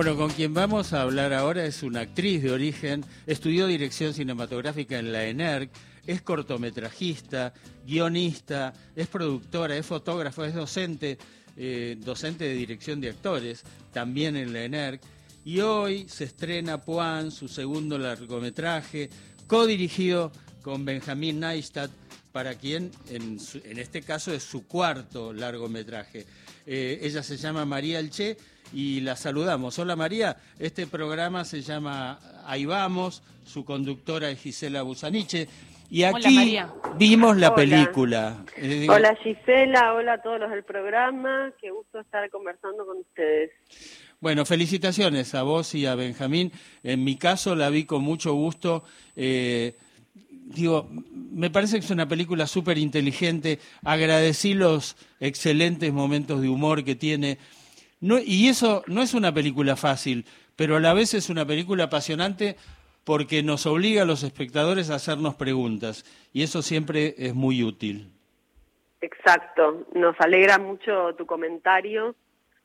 Bueno, con quien vamos a hablar ahora es una actriz de origen, estudió dirección cinematográfica en la ENERC, es cortometrajista, guionista, es productora, es fotógrafa, es docente, eh, docente de dirección de actores, también en la ENERC. Y hoy se estrena Puan, su segundo largometraje, codirigido con Benjamín Neistat, para quien en, este caso es su cuarto largometraje. Eh, ella se llama María Elche y la saludamos. Hola María, este programa se llama Ahí vamos, su conductora es Gisela Busaniche. Y aquí vimos la película. Eh, hola Gisela, hola a todos los del programa, qué gusto estar conversando con ustedes. Bueno, felicitaciones a vos y a Benjamín. En mi caso la vi con mucho gusto. Eh, digo, me parece que es una película súper inteligente. Agradecí los excelentes momentos de humor que tiene. Y eso no es una película fácil, pero a la vez es una película apasionante porque nos obliga a los espectadores a hacernos preguntas y eso siempre es muy útil. Exacto, nos alegra mucho tu comentario,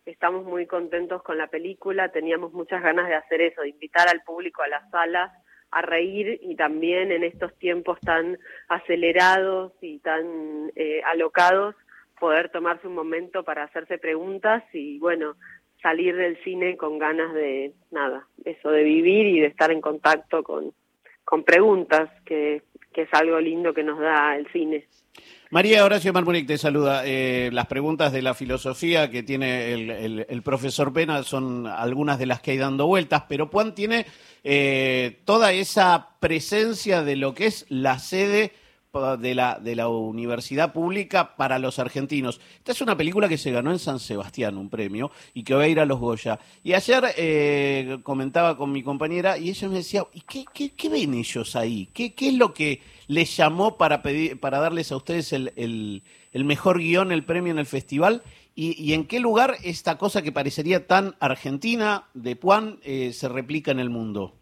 estamos muy contentos con la película, teníamos muchas ganas de hacer eso, de invitar al público a las salas a reír y también en estos tiempos tan acelerados y tan eh, alocados poder tomarse un momento para hacerse preguntas y bueno, salir del cine con ganas de nada, eso de vivir y de estar en contacto con, con preguntas, que, que es algo lindo que nos da el cine. María Horacio Marmonic te saluda. Eh, las preguntas de la filosofía que tiene el, el, profesor Pena son algunas de las que hay dando vueltas, pero Juan tiene eh, toda esa presencia de lo que es la sede de la, de la universidad pública para los argentinos. Esta es una película que se ganó en San Sebastián, un premio, y que va a ir a los Goya. Y ayer eh, comentaba con mi compañera y ella me decía, ¿y qué, qué, ven ellos ahí? ¿Qué, ¿Qué, es lo que les llamó para, pedir, para darles a ustedes el, el, mejor guion, el premio en el festival? ¿Y, ¿Y, en qué lugar esta cosa que parecería tan argentina de Puan eh, se replica en el mundo?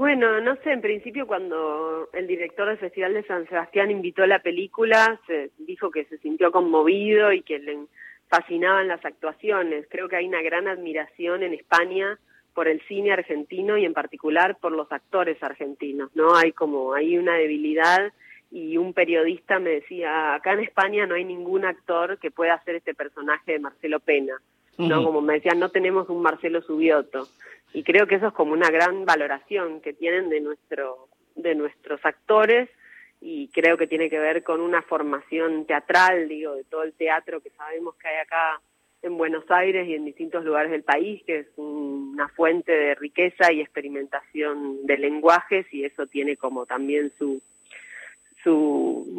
Bueno, no sé, en principio cuando el director del Festival de San Sebastián invitó la película, se dijo que se sintió conmovido y que le fascinaban las actuaciones. Creo que hay una gran admiración en España por el cine argentino y en particular por los actores argentinos, ¿no? Hay como, hay una debilidad y un periodista me decía, acá en España no hay ningún actor que pueda hacer este personaje de Marcelo Pena, ¿no? Como me decían, no tenemos un Marcelo Subioto y creo que eso es como una gran valoración que tienen de nuestro de nuestros actores y creo que tiene que ver con una formación teatral, digo, de todo el teatro que sabemos que hay acá en Buenos Aires y en distintos lugares del país, que es una fuente de riqueza y experimentación de lenguajes y eso tiene como también su su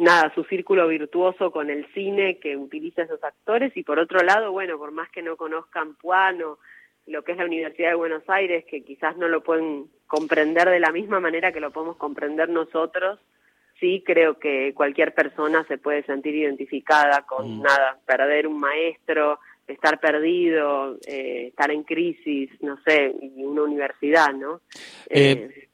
nada su círculo virtuoso con el cine que utiliza esos actores y por otro lado bueno por más que no conozcan Puano lo que es la Universidad de Buenos Aires, que quizás no lo pueden comprender de la misma manera que lo podemos comprender nosotros, sí creo que cualquier persona se puede sentir identificada con mm. nada, perder un maestro, estar perdido, eh, estar en crisis, no sé, y una universidad, ¿no? Eh, eh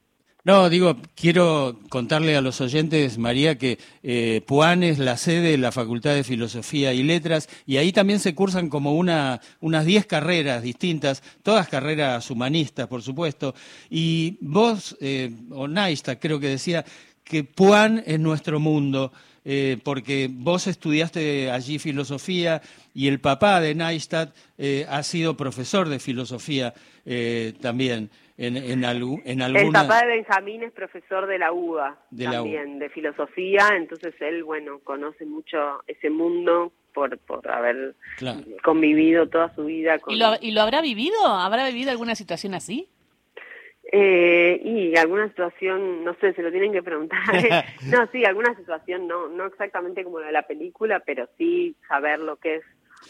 no, digo, quiero contarle a los oyentes, María, que eh, Puan es la sede de la Facultad de Filosofía y Letras y ahí también se cursan como una, unas 10 carreras distintas, todas carreras humanistas, por supuesto. Y vos, eh, o Naista, creo que decía que Puan es nuestro mundo. Eh, porque vos estudiaste allí filosofía y el papá de Neistat eh, ha sido profesor de filosofía eh, también. En, en, en alguna... El papá de Benjamín es profesor de la UBA también, de filosofía, entonces él, bueno, conoce mucho ese mundo por, por haber convivido toda su vida con... ¿Y lo, ¿Y lo habrá vivido? ¿Habrá vivido alguna situación así? Eh, y alguna situación, no sé, se lo tienen que preguntar. no, sí, alguna situación, no, no exactamente como la de la película, pero sí saber lo que es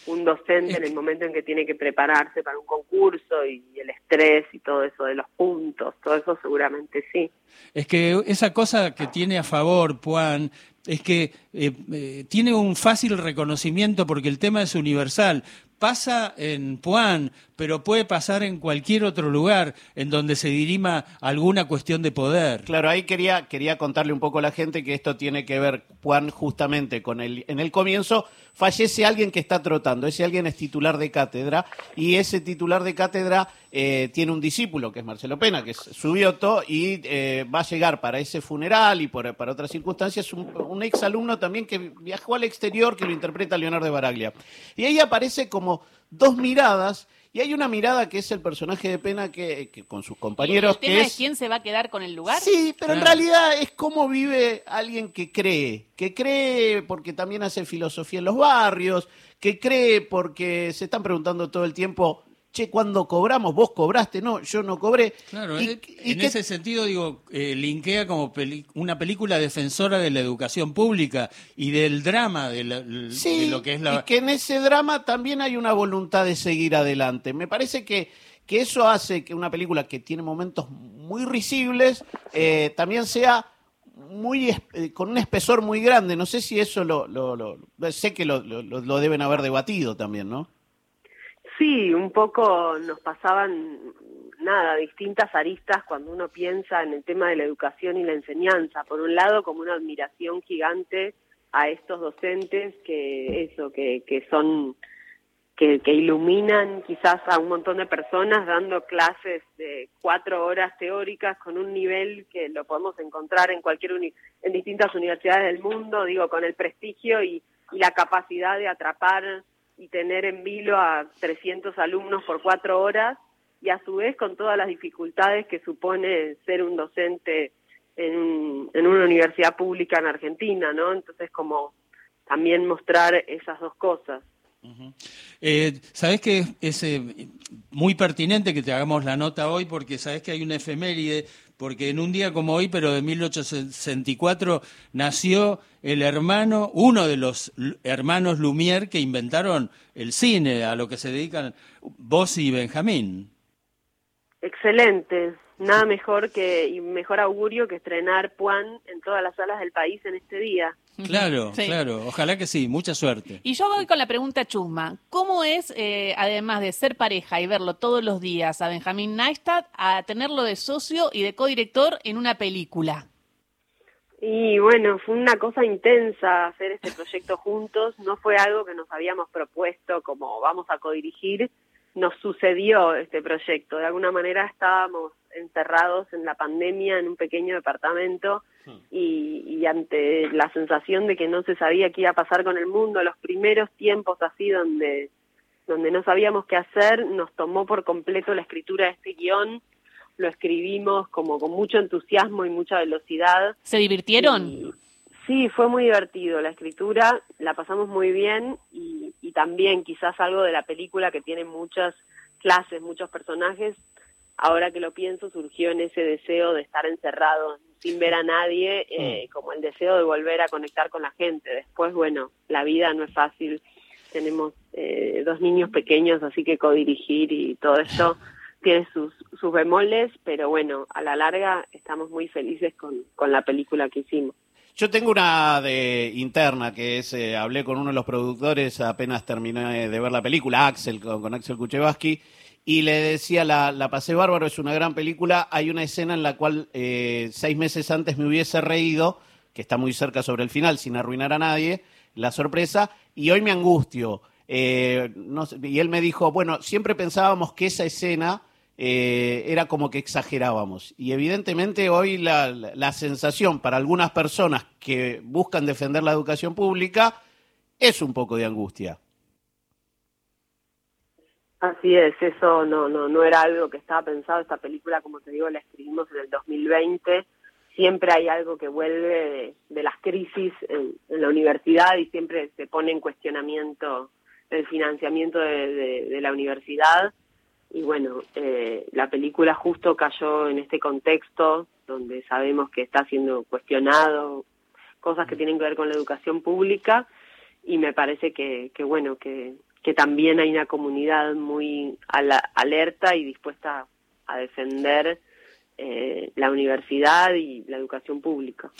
un docente en el momento en que tiene que prepararse para un concurso y el estrés y todo eso de los puntos, todo eso seguramente sí. Es que esa cosa que tiene a favor Juan es que eh, eh, tiene un fácil reconocimiento porque el tema es universal. Pasa en Puan, pero puede pasar en cualquier otro lugar en donde se dirima alguna cuestión de poder. Claro, ahí quería, quería contarle un poco a la gente que esto tiene que ver, Puan, justamente con el, en el comienzo fallece alguien que está trotando, ese alguien es titular de cátedra y ese titular de cátedra eh, tiene un discípulo que es Marcelo Pena, que es su bioto y eh, va a llegar para ese funeral y por, para otras circunstancias un, un ex alumno también que viajó al exterior que lo interpreta Leonardo de Baraglia. Y ahí aparece como dos miradas y hay una mirada que es el personaje de Pena que, que con sus compañeros. ¿El tema que es quién se va a quedar con el lugar? Sí, pero en realidad es cómo vive alguien que cree, que cree porque también hace filosofía en los barrios, que cree porque se están preguntando todo el tiempo, che, ¿cuándo cobramos? ¿Vos cobraste? No, yo no cobré. Claro, Y- eh, y en que- ese sentido, digo, eh, linkea como peli- una película defensora de la educación pública y del drama de, la- de lo que es la... y que en ese drama también hay una voluntad de seguir adelante. Me parece que, que eso hace que una película que tiene momentos muy risibles eh, también sea muy eh, con un espesor muy grande. No sé si eso lo, lo- lo- sé que lo, lo- lo deben haber debatido también, ¿no? Sí, un poco nos pasaban, nada, distintas aristas cuando uno piensa en el tema de la educación y la enseñanza. Por un lado, como una admiración gigante a estos docentes que eso, que, que son, que, que iluminan quizás a un montón de personas dando clases de cuatro horas teóricas con un nivel que lo podemos encontrar en cualquier en distintas universidades del mundo, digo, con el prestigio y la capacidad de atrapar y tener en vilo a 300 alumnos por cuatro horas y a su vez con todas las dificultades que supone ser un docente en, en una universidad pública en Argentina, ¿no? Entonces como también mostrar esas dos cosas. Eh, sabes que es eh, muy pertinente que te hagamos la nota hoy porque sabes que hay una efeméride, porque en un día como hoy, pero de 1864, nació el hermano, uno de los hermanos Lumière que inventaron el cine, a lo que se dedican vos y Benjamín. Excelente. Nada mejor que y mejor augurio que estrenar Puan en todas las salas del país en este día. Claro, Sí. claro, ojalá que sí, mucha suerte. Y yo voy con la pregunta chusma. ¿Cómo es, eh, además de ser pareja y verlo todos los días a Benjamín Neistat, a tenerlo de socio y de codirector en una película? Y bueno, fue una cosa intensa hacer este proyecto juntos, no fue algo que nos habíamos propuesto como vamos a codirigir, nos sucedió este proyecto, de alguna manera estábamos encerrados en la pandemia en un pequeño departamento y, y ante la sensación de que no se sabía qué iba a pasar con el mundo, los primeros tiempos así donde, donde no sabíamos qué hacer, nos tomó por completo la escritura de este guion, lo escribimos como con mucho entusiasmo y mucha velocidad. ¿Se divirtieron? Y- sí, fue muy divertido la escritura, la pasamos muy bien y, y también quizás algo de la película que tiene muchas clases, muchos personajes, ahora que lo pienso surgió en ese deseo de estar encerrado sin ver a nadie, eh, como el deseo de volver a conectar con la gente. Después, bueno, la vida no es fácil, tenemos eh, dos niños pequeños, así que codirigir y todo esto tiene sus, sus bemoles, pero bueno, a la larga estamos muy felices con, con la película que hicimos. Yo tengo una de interna que es, eh, hablé con uno de los productores apenas terminé de ver la película, Axel, con, Axel Kuchevaski, y le decía, la, la pasé bárbaro, es una gran película, hay una escena en la cual eh, seis meses antes me hubiese reído, que está muy cerca sobre el final, sin arruinar a nadie, la sorpresa, y hoy me angustio. Eh, no y él me dijo, bueno, siempre pensábamos que esa escena eh, era como que exagerábamos. Y evidentemente hoy la, la- sensación para algunas personas que buscan defender la educación pública es un poco de angustia. Así es, eso no, no, no era algo que estaba pensado. Esta película, como te digo, la escribimos en el 2020. Siempre hay algo que vuelve de, las crisis en, la universidad y siempre se pone en cuestionamiento el financiamiento de la universidad. Y bueno, eh, la película justo cayó en este contexto donde sabemos que está siendo cuestionado cosas que tienen que ver con la educación pública y me parece que, que bueno, que, que también hay una comunidad muy alerta y dispuesta a defender eh, la universidad y la educación pública.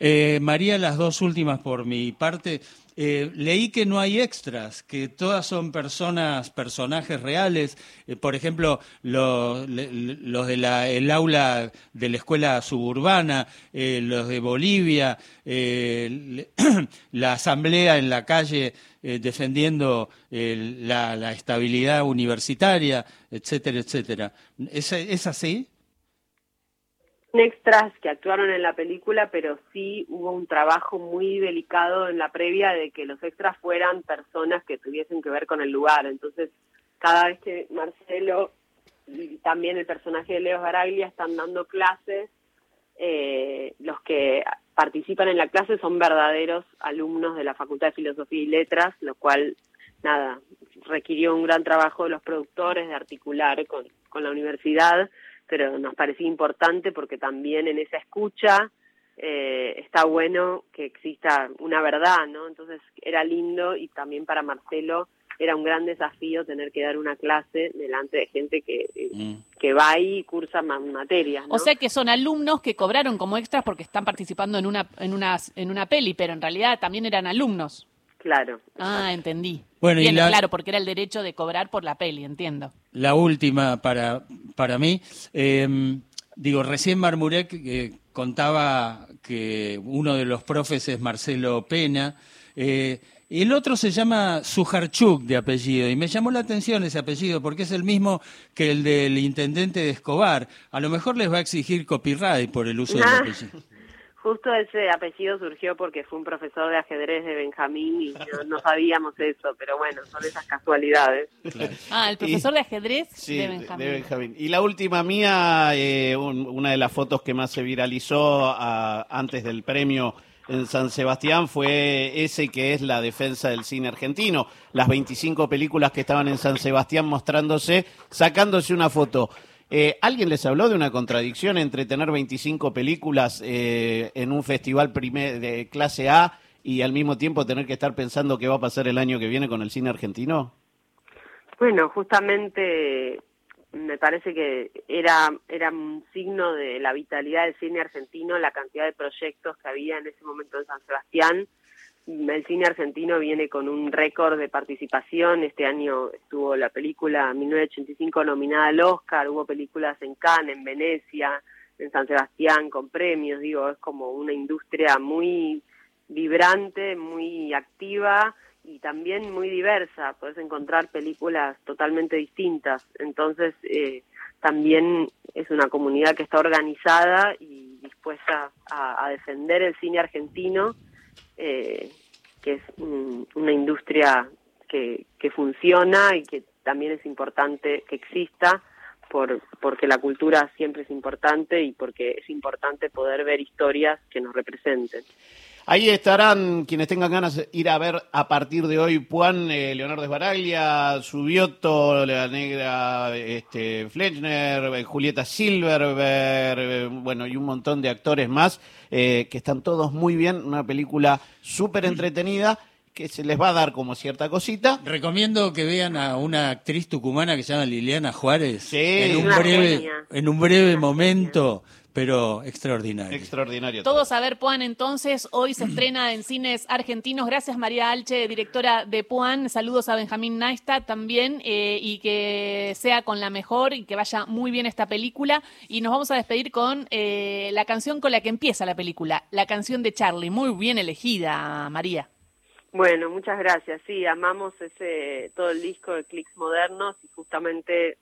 Eh, María, las dos últimas por mi parte. Eh, leí que no hay extras, que todas son personas, personajes reales. por ejemplo, los, los de la, el aula de la escuela suburbana, los de Bolivia, la asamblea en la calle defendiendo la, la, estabilidad universitaria, etcétera, etcétera. ¿Es, es así? Extras que actuaron en la película, pero sí hubo un trabajo muy delicado en la previa de que los extras fueran personas que tuviesen que ver con el lugar. Entonces, cada vez que Marcelo y también el personaje de Leo Garaglia están dando clases, eh, los que participan en la clase son verdaderos alumnos de la Facultad de Filosofía y Letras, lo cual, nada, requirió un gran trabajo de los productores de articular con, con la universidad pero nos parecía importante porque también en esa escucha eh, está bueno que exista una verdad, ¿no? Entonces era lindo y también para Marcelo era un gran desafío tener que dar una clase delante de gente que, eh, mm. que va ahí y cursa más materias. ¿no? O sea que son alumnos que cobraron como extras porque están participando en una, en una, en una peli, pero en realidad también eran alumnos. Claro. Ah, entendí. Bueno, y claro, porque era el derecho de cobrar por la peli, entiendo. La última para, para mí. Em, digo, recién Marmurek eh, contaba que uno de los profes es Marcelo Pena. Eh, el otro se llama Sujarchuk de apellido y me llamó la atención ese apellido porque es el mismo que el del intendente de Escobar. A lo mejor les va a exigir copyright por el uso del ah. apellido. Justo ese apellido surgió porque fue un profesor de ajedrez de Benjamín y no, sabíamos eso, pero bueno, son esas casualidades. Ah, el profesor de ajedrez de, Benjamín. Y la última mía, eh, una de las fotos que más se viralizó antes del premio en San Sebastián fue ese que es la defensa del cine argentino. Las 25 películas que estaban en San Sebastián mostrándose, sacándose una foto. Eh, ¿Alguien les habló de una contradicción entre tener 25 películas eh, en un festival de clase A y al mismo tiempo tener que estar pensando qué va a pasar el año que viene con el cine argentino? Bueno, justamente me parece que era, era un signo de la vitalidad del cine argentino, la cantidad de proyectos que había en ese momento en San Sebastián el cine argentino viene con un récord de participación. Este año estuvo la película 1985 nominada al Oscar, hubo películas en Cannes, en Venecia, en San Sebastián con premios. Digo, es como una industria muy vibrante, muy activa y también muy diversa. Puedes encontrar películas totalmente distintas. Entonces, eh, también es una comunidad que está organizada y dispuesta a defender el cine argentino eh, que es una industria que, que funciona y que también es importante que exista por, porque la cultura siempre es importante y porque es importante poder ver historias que nos representen. Ahí estarán quienes tengan ganas de ir a ver a partir de hoy Puan, eh, Leonardo Esbaraglia, Subioto, la negra este, Fletcher, eh, Julieta Silverberg, eh, bueno, y un montón de actores más que están todos muy bien. Una película súper entretenida que se les va a dar como cierta cosita. Recomiendo que vean a una actriz tucumana que se llama Liliana Juárez. En un breve, en un breve momento pero extraordinario. Extraordinario. Todos a ver Puan entonces. Hoy se estrena en cines argentinos. Gracias María Alche, directora de Puan. Saludos a Benjamín Naista también eh, y que sea con la mejor y que vaya muy bien esta película. Y nos vamos a despedir con eh, la canción con la que empieza la película, la canción de Charlie. Muy bien elegida, María. Bueno, muchas gracias. Sí, amamos ese todo el disco de Clicks Modernos y justamente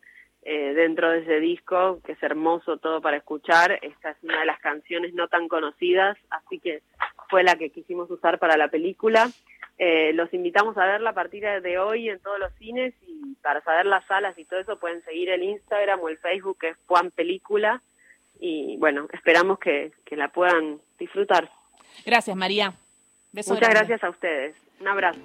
eh, dentro de ese disco, que es hermoso todo para escuchar. Esta es una de las canciones no tan conocidas, así que fue la que quisimos usar para la película. Eh, los invitamos a verla a partir de hoy en todos los cines y para saber las salas y todo eso pueden seguir el Instagram o el Facebook que es Juan Película y bueno, esperamos que, la puedan disfrutar. Gracias María. Muchas gracias a ustedes. Un abrazo.